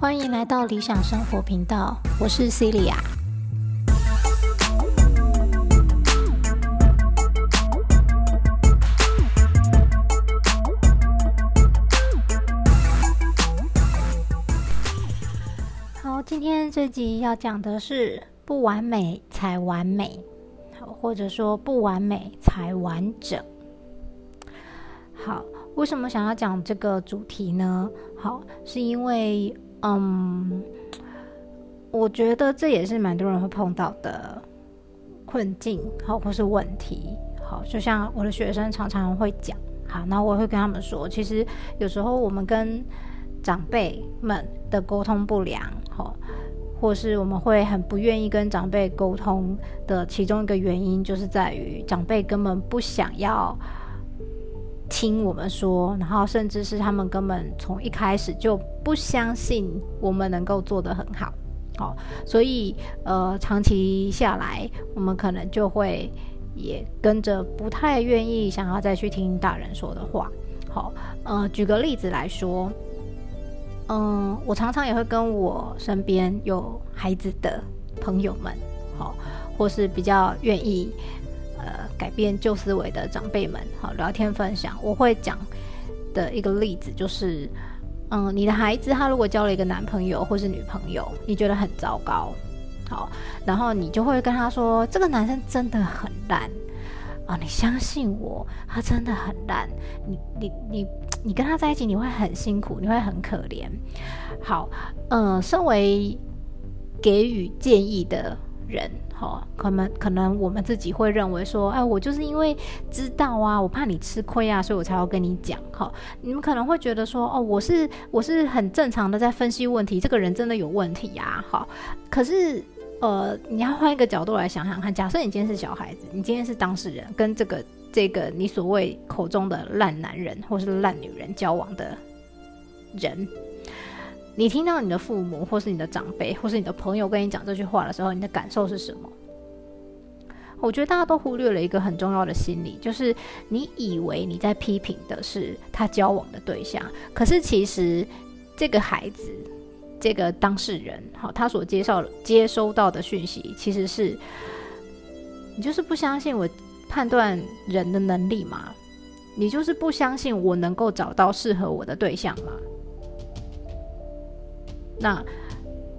欢迎来到理想生活频道，我是 Celia。好，今天这集要讲的是不完美才完美，或者说不完美才完整。好，为什么想要讲这个主题呢？好，是因为。嗯，我觉得这也是蛮多人会碰到的困境，好或是问题，好，就像我的学生常常会讲，好，那我会跟他们说，其实有时候我们跟长辈们的沟通不良，好，或是我们会很不愿意跟长辈沟通的其中一个原因，就是在于长辈根本不想要。听我们说，然后甚至是他们根本从一开始就不相信我们能够做得很好，好，所以呃，长期下来，我们可能就会也跟着不太愿意想要再去听大人说的话，好，呃，举个例子来说，嗯，我常常也会跟我身边有孩子的朋友们，好，或是比较愿意。呃，改变旧思维的长辈们，好聊天分享。我会讲的一个例子就是，嗯，你的孩子他如果交了一个男朋友或是女朋友，你觉得很糟糕，好，然后你就会跟他说，这个男生真的很烂啊，你相信我，他真的很烂，你你你你跟他在一起你会很辛苦，你会很可怜。好，嗯，身为给予建议的人。好，可能可能我们自己会认为说，哎，我就是因为知道啊，我怕你吃亏啊，所以我才要跟你讲。哈，你们可能会觉得说，哦，我是我是很正常的在分析问题，这个人真的有问题呀。好，可是呃，你要换一个角度来想想看，假设你今天是小孩子，你今天是当事人，跟这个这个你所谓口中的烂男人或是烂女人交往的人。你听到你的父母，或是你的长辈，或是你的朋友跟你讲这句话的时候，你的感受是什么？我觉得大家都忽略了一个很重要的心理，就是你以为你在批评的是他交往的对象，可是其实这个孩子，这个当事人，好，他所接受接收到的讯息，其实是你就是不相信我判断人的能力吗？你就是不相信我能够找到适合我的对象吗？那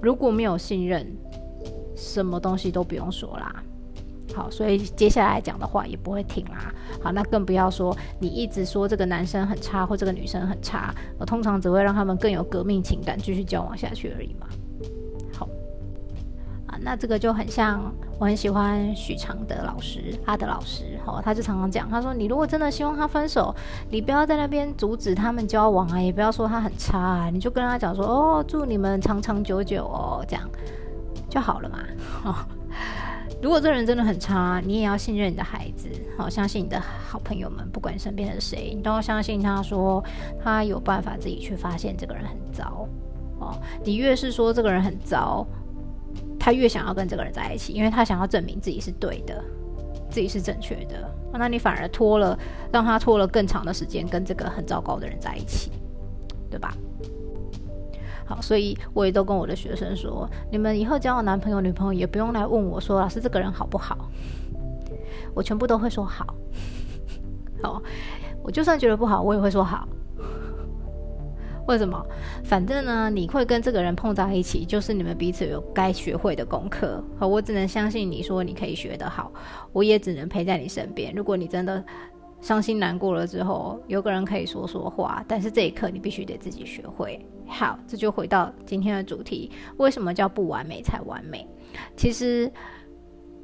如果没有信任，什么东西都不用说啦。好，所以接下来讲的话也不会停啦。好，那更不要说你一直说这个男生很差或这个女生很差，我通常只会让他们更有革命情感，继续交往下去而已嘛。好，啊那这个就很像，我很喜欢许常德老师，阿德老师，哦，他就常常讲，他说你如果真的希望他分手，你不要在那边阻止他们交往啊，也不要说他很差啊，你就跟他讲说，哦，祝你们长长久久哦，这样就好了嘛。哦，如果这人真的很差，你也要信任你的孩子，好，相信你的好朋友们，不管身边的谁，你都要相信他说他有办法自己去发现这个人很糟。哦，你越是说这个人很糟。他越想要跟这个人在一起，因为他想要证明自己是对的，自己是正确的。那你反而拖了，让他拖了更长的时间跟这个很糟糕的人在一起，对吧？好，所以我也都跟我的学生说，你们以后交男朋友、女朋友也不用来问我说，老师这个人好不好？我全部都会说好。好，我就算觉得不好，我也会说好。为什么？反正呢，你会跟这个人碰在一起，就是你们彼此有该学会的功课。好，我只能相信你说你可以学得好，我也只能陪在你身边。如果你真的伤心难过了之后，有个人可以说说话，但是这一刻你必须得自己学会。好，这就回到今天的主题：为什么叫不完美才完美？其实。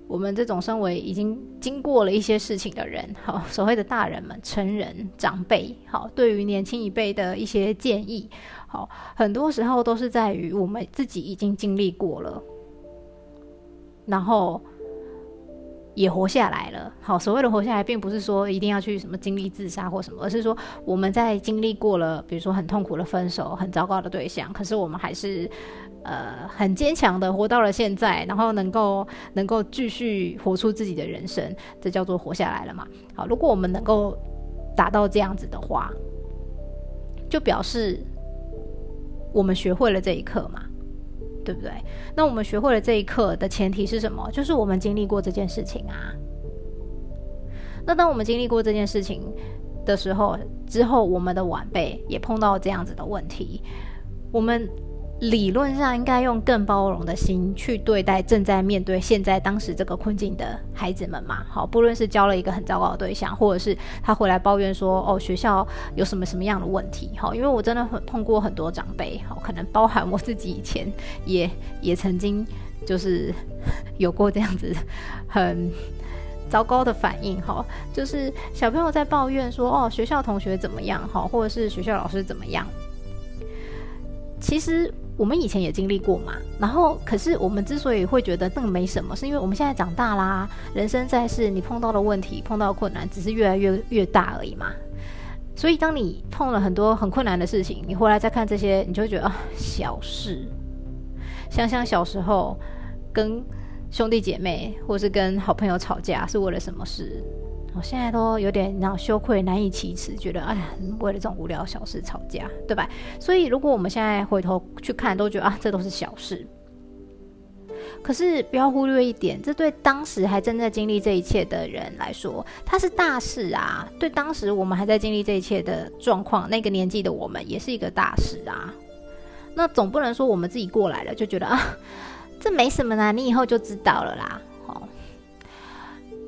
我们这种身为已经经过了一些事情的人，好，所谓的大人们、成人、长辈，好，对于年轻一辈的一些建议，好，很多时候都是在于我们自己已经经历过了，然后也活下来了。好，所谓的活下来，并不是说一定要去什么经历自杀或什么，而是说我们在经历过了，比如说很痛苦的分手、很糟糕的对象，可是我们还是呃很坚强的活到了现在，然后能够能够继续活出自己的人生，这叫做活下来了嘛。好，如果我们能够达到这样子的话，就表示我们学会了这一课嘛。对不对？那我们学会了这一课的前提是什么？就是我们经历过这件事情啊。那当我们经历过这件事情的时候，之后我们的晚辈也碰到这样子的问题，我们。理论上应该用更包容的心去对待正在面对现在当时这个困境的孩子们嘛？好，不论是交了一个很糟糕的对象，或者是他回来抱怨说哦学校有什么什么样的问题？好，因为我真的很碰过很多长辈，好，可能包含我自己以前也也曾经就是有过这样子很糟糕的反应哈，就是小朋友在抱怨说哦学校同学怎么样？好，或者是学校老师怎么样？其实。我们以前也经历过嘛，然后可是我们之所以会觉得那个没什么，是因为我们现在长大啦，人生在世，你碰到的问题、碰到困难，只是越来越越大而已嘛。所以当你碰了很多很困难的事情，你回来再看这些，你就会觉得啊，小事。想想小时候跟兄弟姐妹，或是跟好朋友吵架，是为了什么事？我现在都有点然后羞愧、难以启齿，觉得哎呀，为了这种无聊小事吵架，对吧？所以如果我们现在回头去看，都觉得啊，这都是小事。可是不要忽略一点，这对当时还正在经历这一切的人来说，它是大事啊。对当时我们还在经历这一切的状况，那个年纪的我们，也是一个大事啊。那总不能说我们自己过来了就觉得啊，这没什么啦，你以后就知道了啦。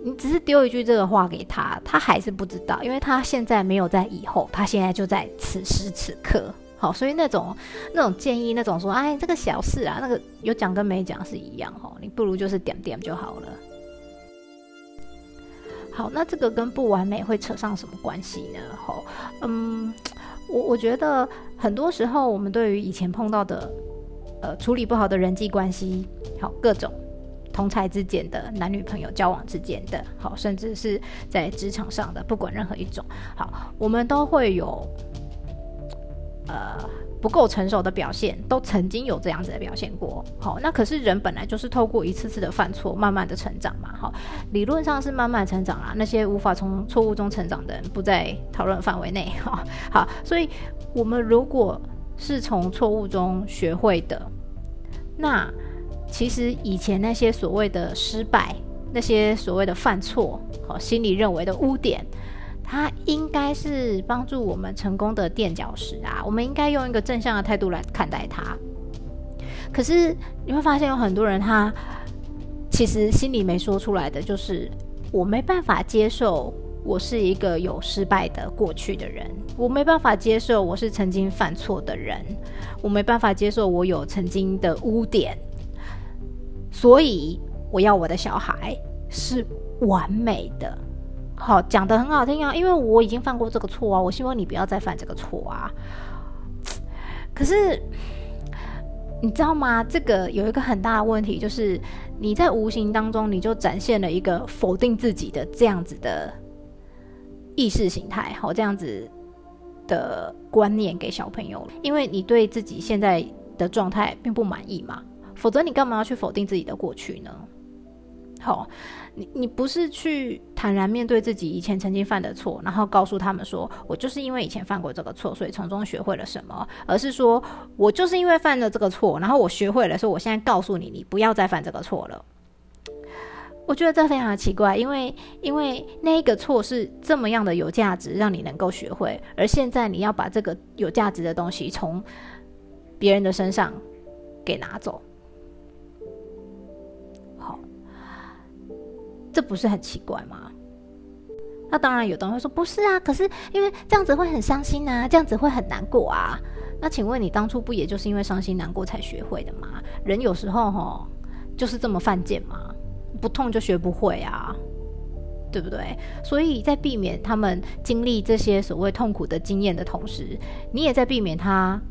你只是丢一句这个话给他，他还是不知道，因为他现在没有在以后，他现在就在此时此刻。好，所以那种那种建议，那种说，哎，这个小事啊，那个有讲跟没讲是一样哈，你不如就是点点就好了。好，那这个跟不完美会扯上什么关系呢？吼，嗯，我我觉得很多时候我们对于以前碰到的，呃，处理不好的人际关系，好各种。同才之间的男女朋友交往之间的，好，甚至是在职场上的，不管任何一种，好，我们都会有呃不够成熟的表现，都曾经有这样子的表现过，好，那可是人本来就是透过一次次的犯错，慢慢的成长嘛，好，理论上是慢慢成长啦，那些无法从错误中成长的人不在讨论范围内，哈，好，所以我们如果是从错误中学会的，那。其实以前那些所谓的失败，那些所谓的犯错，好，心里认为的污点，它应该是帮助我们成功的垫脚石啊。我们应该用一个正向的态度来看待它。可是你会发现有很多人，他其实心里没说出来的，就是我没办法接受我是一个有失败的过去的人，我没办法接受我是曾经犯错的人，我没办法接受我有曾经的污点。所以我要我的小孩是完美的，好讲的很好听啊，因为我已经犯过这个错啊，我希望你不要再犯这个错啊。可是你知道吗？这个有一个很大的问题，就是你在无形当中你就展现了一个否定自己的这样子的意识形态，好这样子的观念给小朋友，因为你对自己现在的状态并不满意嘛。否则你干嘛要去否定自己的过去呢？好，你你不是去坦然面对自己以前曾经犯的错，然后告诉他们说我就是因为以前犯过这个错，所以从中学会了什么，而是说我就是因为犯了这个错，然后我学会了，说我现在告诉你，你不要再犯这个错了。我觉得这非常的奇怪，因为因为那一个错是这么样的有价值，让你能够学会，而现在你要把这个有价值的东西从别人的身上给拿走。这不是很奇怪吗？那当然有的人会说不是啊，可是因为这样子会很伤心啊，这样子会很难过啊。那请问你当初不也就是因为伤心难过才学会的吗？人有时候哈就是这么犯贱嘛，不痛就学不会啊，对不对？所以在避免他们经历这些所谓痛苦的经验的同时，你也在避免他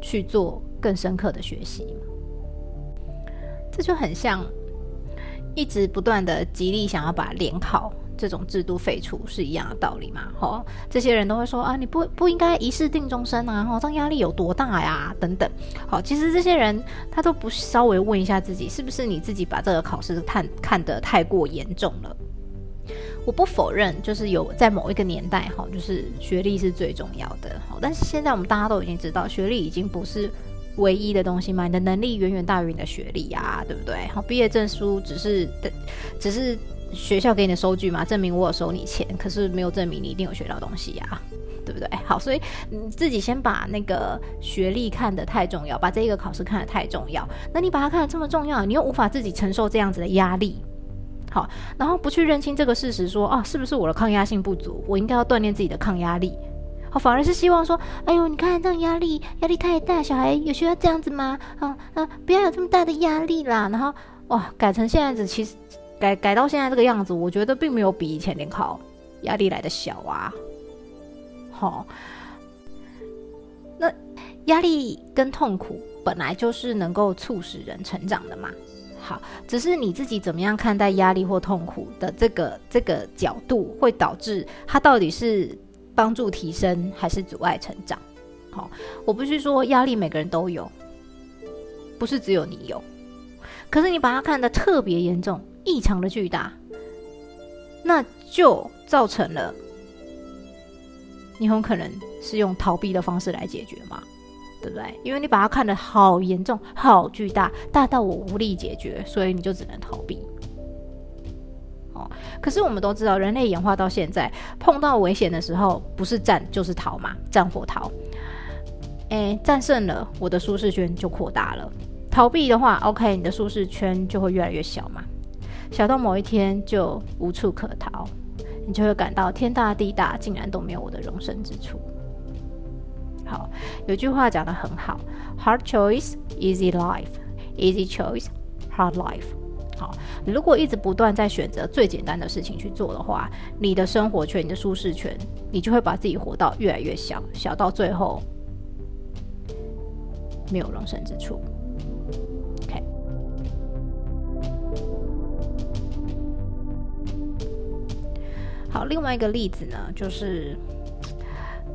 去做更深刻的学习这就很像。一直不断的极力想要把联考这种制度废除是一样的道理嘛？吼，这些人都会说啊，你不不应该一试定终身啊，吼，这压力有多大呀？等等。好，其实这些人他都不稍微问一下自己，是不是你自己把这个考试看看得太过严重了？我不否认，就是有在某一个年代，哈，就是学历是最重要的，好，但是现在我们大家都已经知道，学历已经不是唯一的东西嘛，你的能力远远大于你的学历啊，对不对？好，毕业证书只是，只是学校给你的收据嘛，证明我有收你钱，可是没有证明你一定有学到东西呀，对不对？好，所以你自己先把那个学历看得太重要，把这一个考试看得太重要，那你把它看得这么重要，你又无法自己承受这样子的压力。好，然后不去认清这个事实，说啊，是不是我的抗压性不足？我应该要锻炼自己的抗压力。反而是希望说，哎呦，你看这样压力，压力太大，小孩有需要这样子吗？啊啊，不要有这么大的压力啦。然后哇，改成现在子，其实改改到现在这个样子，我觉得并没有比以前联考压力来的小啊。好，那压力跟痛苦本来就是能够促使人成长的嘛。好，只是你自己怎么样看待压力或痛苦的这个这个角度，会导致它到底是帮助提升还是阻碍成长？好，我不是说压力每个人都有，不是只有你有，可是你把它看得特别严重、异常的巨大，那就造成了你很可能是用逃避的方式来解决嘛。对不对？因为你把它看得好严重、好巨大，大到我无力解决，所以你就只能逃避。可是我们都知道，人类演化到现在，碰到危险的时候，不是战就是逃嘛，战或逃。哎，战胜了，我的舒适圈就扩大了；逃避的话，OK，你的舒适圈就会越来越小嘛，小到某一天就无处可逃，你就会感到天大地大，竟然都没有我的容身之处。好，有句话讲的很好，Hard choice, easy life. Easy choice, hard life. 好，如果一直不断在选择最简单的事情去做的话，你的生活圈、你的舒适圈，你就会把自己活到越来越小，小到最后没有容身之处。OK。好，另外一个例子呢，就是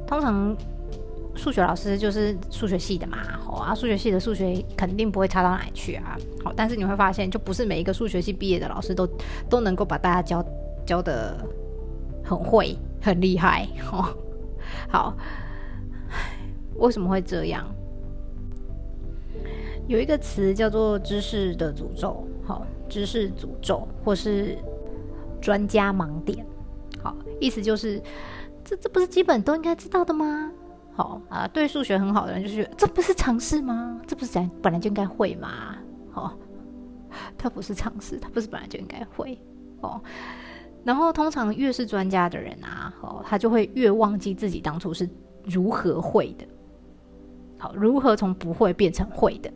通常。数学老师就是数学系的嘛，好啊，数学系的数学肯定不会差到哪里去啊，好，但是你会发现，就不是每一个数学系毕业的老师都都能够把大家教教的很会很厉害哦。好，为什么会这样？有一个词叫做知识的诅咒，好，知识诅咒或是专家盲点，好，意思就是这这不是基本都应该知道的吗？好啊，对数学很好的人就是这不是常识吗？这不是咱本来就应该会吗？哦，他不是常识，他不是本来就应该会哦。然后通常越是专家的人啊，哦，他就会越忘记自己当初是如何会的，好，如何从不会变成会的，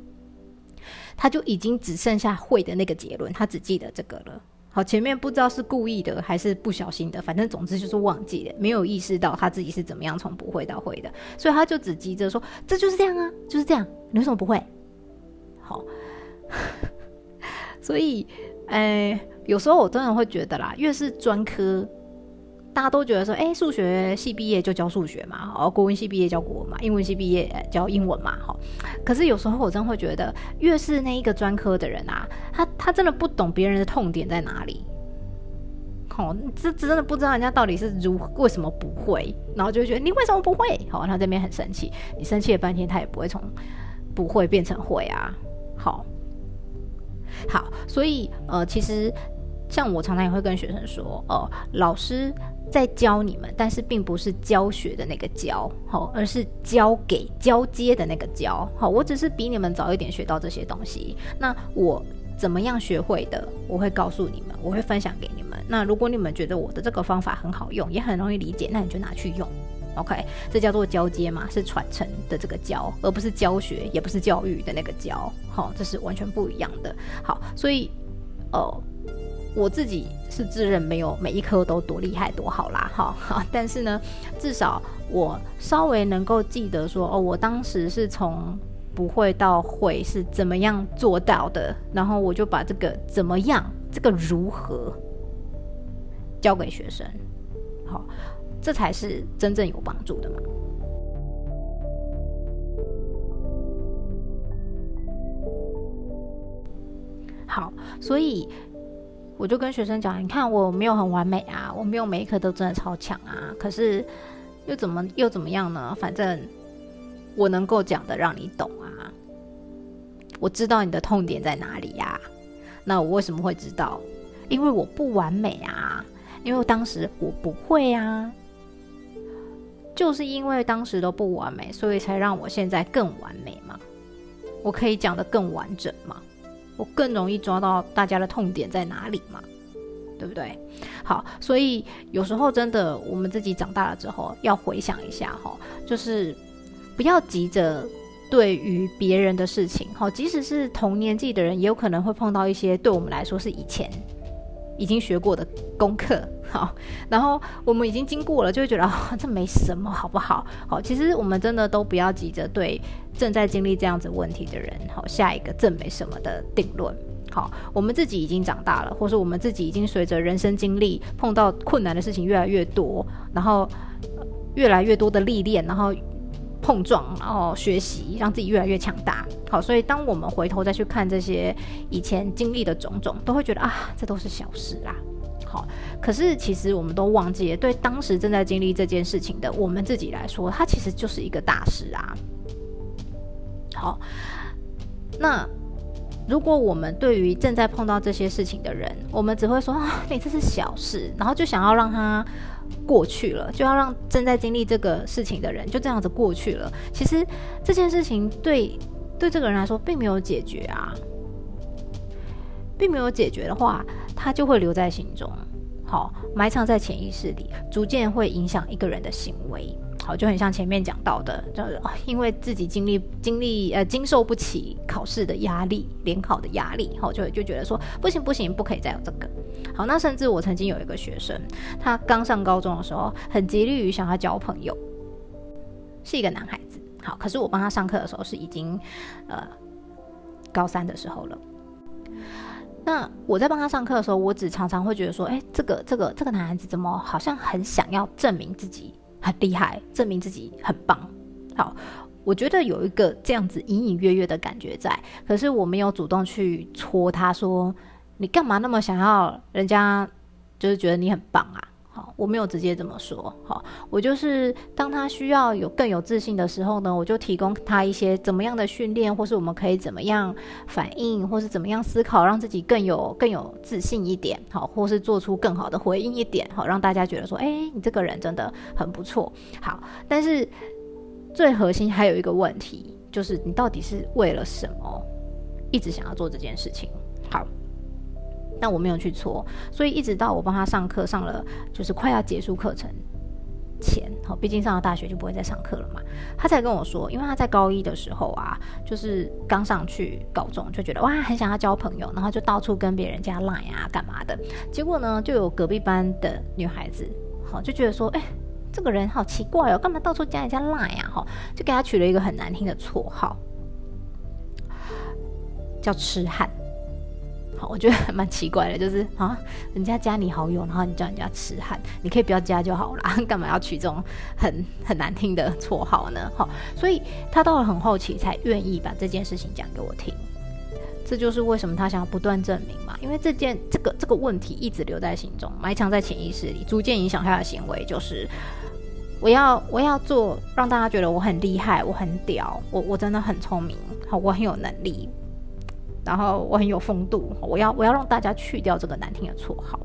他就已经只剩下会的那个结论，他只记得这个了。好，前面不知道是故意的还是不小心的，反正总之就是忘记了，没有意识到他自己是怎么样从不会到会的，所以他就只急着说这就是这样啊，就是这样，你为什么不会？好，所以，诶，有时候我真的会觉得啦，越是专科。大家都觉得说，哎，数学系毕业就教数学嘛，好，国文系毕业教国文嘛，英文系毕业教英文嘛，好。可是有时候我真会觉得，越是那一个专科的人啊，他他真的不懂别人的痛点在哪里，好，这真的不知道人家到底是如为什么不会，然后就觉得你为什么不会？好，他这边很生气，你生气了半天，他也不会从不会变成会啊，好，好，所以呃，其实像我常常也会跟学生说，哦，老师。在教你们，但是并不是教学的那个教，好，而是教给交接的那个教，好，我只是比你们早一点学到这些东西。那我怎么样学会的，我会告诉你们，我会分享给你们。那如果你们觉得我的这个方法很好用，也很容易理解，那你就拿去用，OK？这叫做交接嘛，是传承的这个教，而不是教学，也不是教育的那个教，好，这是完全不一样的。好，所以，哦。我自己是自认没有每一科都多厉害多好啦，哈，但是呢，至少我稍微能够记得说，哦，我当时是从不会到会是怎么样做到的，然后我就把这个怎么样这个如何教给学生，好，这才是真正有帮助的嘛。好，所以我就跟学生讲，你看我没有很完美啊，我没有每一科都真的超强啊，可是又怎么又怎么样呢？反正我能够讲的让你懂啊，我知道你的痛点在哪里呀。那我为什么会知道？因为我不完美啊，因为当时我不会啊，就是因为当时都不完美，所以才让我现在更完美嘛。我可以讲的更完整嘛，我更容易抓到大家的痛点在哪里嘛，对不对？好，所以有时候真的，我们自己长大了之后，要回想一下哈，就是不要急着。对于别人的事情，好，即使是同年纪的人，也有可能会碰到一些对我们来说是以前已经学过的功课，好，然后我们已经经过了，就会觉得，这没什么，好不好？好，其实我们真的都不要急着对正在经历这样子问题的人，好，下一个这没什么的定论。好，我们自己已经长大了，或是我们自己已经随着人生经历碰到困难的事情越来越多，然后越来越多的历练，然后。碰撞，然后学习，让自己越来越强大。好，所以当我们回头再去看这些以前经历的种种，都会觉得啊，这都是小事啦。好，可是其实我们都忘记了，对当时正在经历这件事情的我们自己来说，它其实就是一个大事啊。好，那如果我们对于正在碰到这些事情的人，我们只会说啊，你这是小事，然后就想要让他。过去了，就要让正在经历这个事情的人就这样子过去了。其实这件事情对对这个人来说并没有解决啊，并没有解决的话，他就会留在心中，好埋藏在潜意识里，逐渐会影响一个人的行为。好，就很像前面讲到的，就是因为自己经历经历呃经受不起考试的压力、联考的压力，好就就觉得说不行不行，不可以再有这个。好，那甚至我曾经有一个学生，他刚上高中的时候，很极力于想要交朋友，是一个男孩子。好，可是我帮他上课的时候是已经呃高三的时候了。那我在帮他上课的时候，我只常常会觉得说，哎，这个这个这个男孩子怎么好像很想要证明自己很厉害，证明自己很棒。好，我觉得有一个这样子隐隐约约的感觉在，可是我没有主动去戳他说。你干嘛那么想要人家就是觉得你很棒啊？我没有直接这么说。好，我就是当他需要有更有自信的时候呢，我就提供他一些怎么样的训练，或是我们可以怎么样反应，或是怎么样思考，让自己更有更有自信一点。好，或是做出更好的回应一点。好，让大家觉得说，哎，你这个人真的很不错。好，但是最核心还有一个问题，就是你到底是为了什么一直想要做这件事情？好。但我没有去搓，所以一直到我帮他上课上了，就是快要结束课程前，好，毕竟上了大学就不会再上课了嘛，他才跟我说，因为他在高一的时候啊，就是刚上去高中，就觉得哇，很想要交朋友，然后就到处跟别人家 line 啊，干嘛的，结果呢，就有隔壁班的女孩子，好，就觉得说，哎，这个人好奇怪哦，干嘛到处加人家赖呀，哈，就给他取了一个很难听的绰号，叫痴汉。好，我觉得蛮奇怪的，就是啊，人家加你好友，然后你叫人家痴汉，你可以不要加就好啦，干嘛要取这种很很难听的绰号呢？好，所以他到了很后期才愿意把这件事情讲给我听，这就是为什么他想要不断证明嘛，因为这件这个这个问题一直留在心中，埋藏在潜意识里，逐渐影响他的行为，就是我要我要做让大家觉得我很厉害，我很屌，我我真的很聪明，好，我很有能力。然后我很有风度，我要我要让大家去掉这个难听的绰号。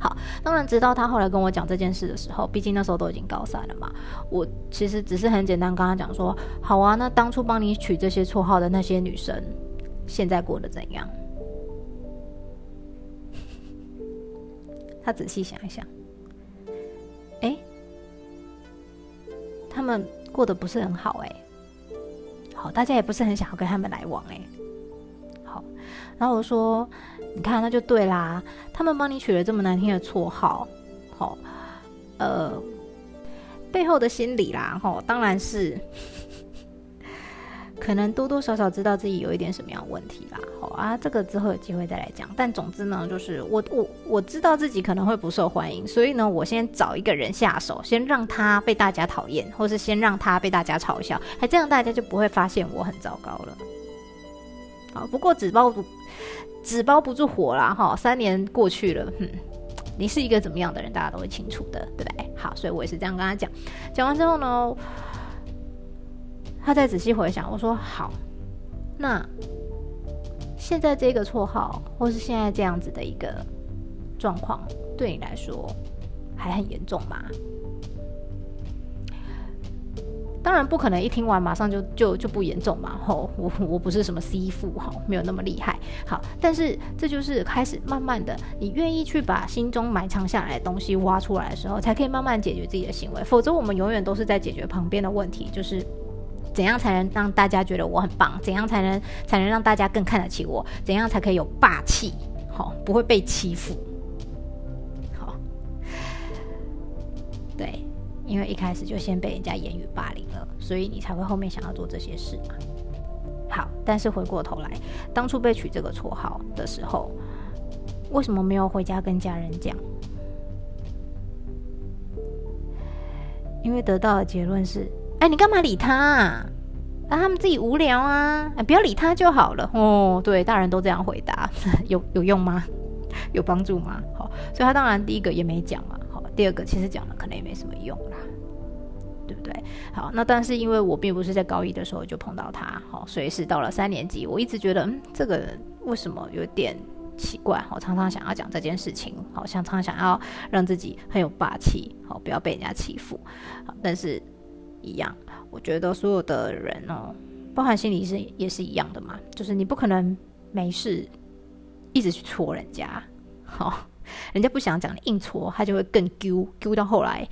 好，当然直到他后来跟我讲这件事的时候，毕竟那时候都已经高三了嘛，我其实只是很简单跟他讲说：好啊，那当初帮你取这些绰号的那些女生，现在过得怎样？他仔细想一想，哎，他们过得不是很好哎，好，大家也不是很想要跟他们来往哎。然后我说：“你看，那就对啦。他们帮你取了这么难听的绰号，好，呃，背后的心理啦，吼，当然是可能多多少少知道自己有一点什么样问题啦。好啊，这个之后有机会再来讲。但总之呢，就是我我我知道自己可能会不受欢迎，所以呢，我先找一个人下手，先让他被大家讨厌，或是先让他被大家嘲笑，还这样大家就不会发现我很糟糕了。好，不过纸包不纸包不住火啦，哈，三年过去了，哼，你是一个怎么样的人，大家都会清楚的，对不对？好，所以我也是这样跟他讲。讲完之后呢？他再仔细回想，我说好，那现在这个绰号，或是现在这样子的一个状况，对你来说还很严重吗？当然不可能一听完马上就就就不严重嘛。吼，我我不是什么 C 父哈，没有那么厉害。好，但是这就是开始慢慢的，你愿意去把心中埋藏下来的东西挖出来的时候，才可以慢慢解决自己的行为。否则我们永远都是在解决旁边的问题，就是。怎样才能让大家觉得我很棒？怎样才能才能让大家更看得起我？怎样才可以有霸气？好，不会被欺负。好，对，因为一开始就先被人家言语霸凌了，所以你才会后面想要做这些事。好，但是回过头来，当初被取这个绰号的时候，为什么没有回家跟家人讲？因为得到的结论是。哎，你干嘛理他啊？让他们自己无聊啊！哎，不要理他就好了。哦，对，大人都这样回答，有有用吗？有帮助吗？好，所以他当然第一个也没讲。第二个其实讲了可能也没什么用啦，对不对？好，那但是因为我并不是在高一的时候就碰到他，好，所以是到了三年级，我一直觉得，嗯，这个为什么有点奇怪？我常常想要讲这件事情，好像，常常想要让自己很有霸气，好，不要被人家欺负，但是。一样，我觉得所有的人哦，包含心理是也是一样的嘛，就是你不可能没事一直去戳人家，好，人家不想讲，硬戳他就会更揪揪到后来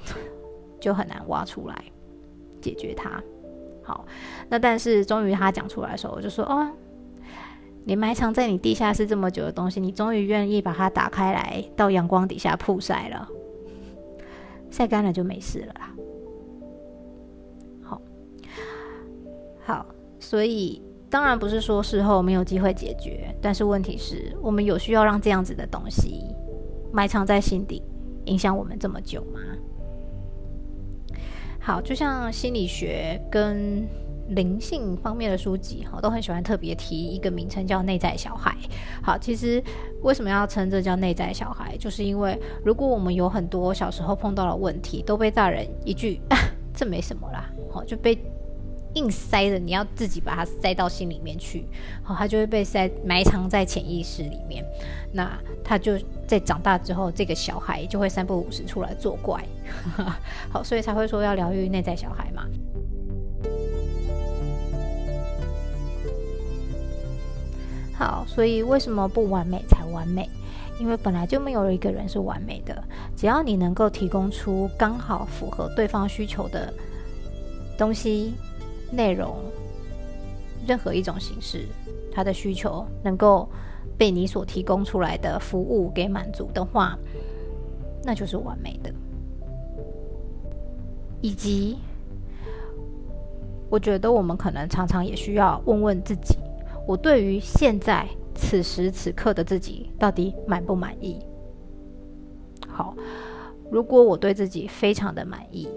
就很难挖出来解决他。好，那但是终于他讲出来的时候，我就说哦，你埋藏在你地下室这么久的东西，你终于愿意把它打开来到阳光底下曝晒了，晒干了就没事了啦。好，所以当然不是说事后没有机会解决，但是问题是我们有需要让这样子的东西埋藏在心底，影响我们这么久吗？好，就像心理学跟灵性方面的书籍，哈，都很喜欢特别提一个名称叫内在小孩。好，其实为什么要称这叫内在小孩，就是因为如果我们有很多小时候碰到的问题，都被大人一句 “这没什么啦”，好就被。硬塞的，你要自己把它塞到心里面去，好，它就会被塞埋藏在潜意识里面。那他就在长大之后，这个小孩就会三不五时出来作怪。好，所以才会说要疗愈内在小孩嘛。好，所以为什么不完美才完美？因为本来就没有一个人是完美的，只要你能够提供出刚好符合对方需求的东西。内容，任何一种形式，他的需求能够被你所提供出来的服务给满足的话，那就是完美的。以及，我觉得我们可能常常也需要问问自己：我对于现在此时此刻的自己到底满不满意？好，如果我对自己非常的满意。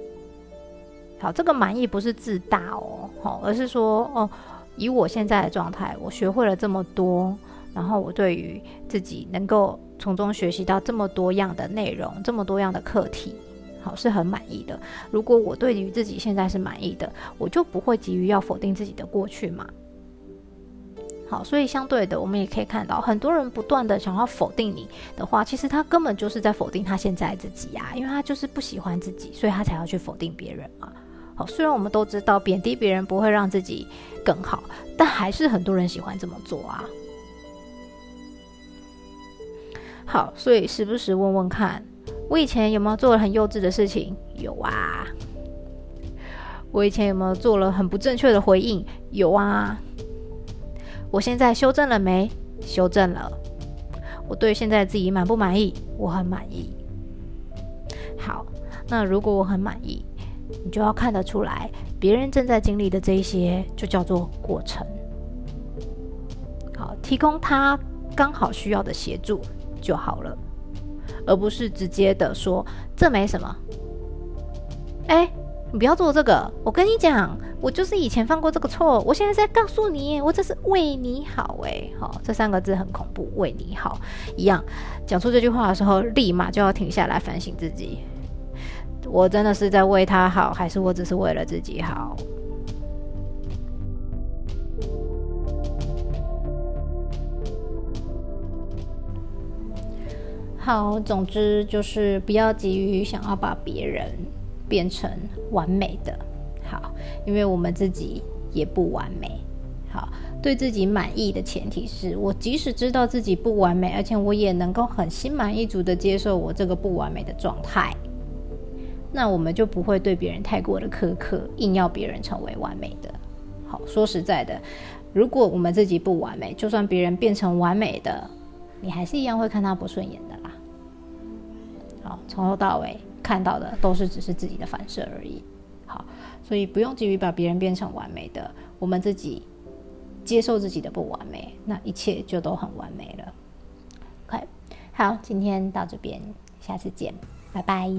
好，这个满意不是自大哦，好，而是说哦，以我现在的状态，我学会了这么多，然后我对于自己能够从中学习到这么多样的内容，这么多样的课题，好，是很满意的。如果我对于自己现在是满意的，我就不会急于要否定自己的过去嘛。好，所以相对的，我们也可以看到，很多人不断的想要否定你的话，其实他根本就是在否定他现在自己呀，因为他就是不喜欢自己，所以他才要去否定别人嘛。好，虽然我们都知道贬低别人不会让自己更好，但还是很多人喜欢这么做啊。好，所以时不时问问看，我以前有没有做了很幼稚的事情？有啊。我以前有没有做了很不正确的回应？有啊。我现在修正了没？修正了。我对现在自己满不满意？我很满意。好，那如果我很满意。你就要看得出来，别人正在经历的这一些，就叫做过程。好，提供他刚好需要的协助就好了，而不是直接的说这没什么。哎，你不要做这个，我跟你讲，我就是以前犯过这个错，我现在在告诉你，我这是为你好。哎，好，这三个字很恐怖，为你好一样。讲出这句话的时候，立马就要停下来反省自己。我真的是在为他好，还是我只是为了自己好？好，总之就是不要急于想要把别人变成完美的，好，因为我们自己也不完美。好，对自己满意的前提是我即使知道自己不完美，而且我也能够很心满意足的接受我这个不完美的状态。那我们就不会对别人太过的苛刻，硬要别人成为完美的。好，说实在的，如果我们自己不完美，就算别人变成完美的，你还是一样会看他不顺眼的啦。好，从头到尾看到的都是只是自己的反射而已。好，所以不用急于把别人变成完美的，我们自己接受自己的不完美，那一切就都很完美了。OK，好，今天到这边，下次见，拜拜。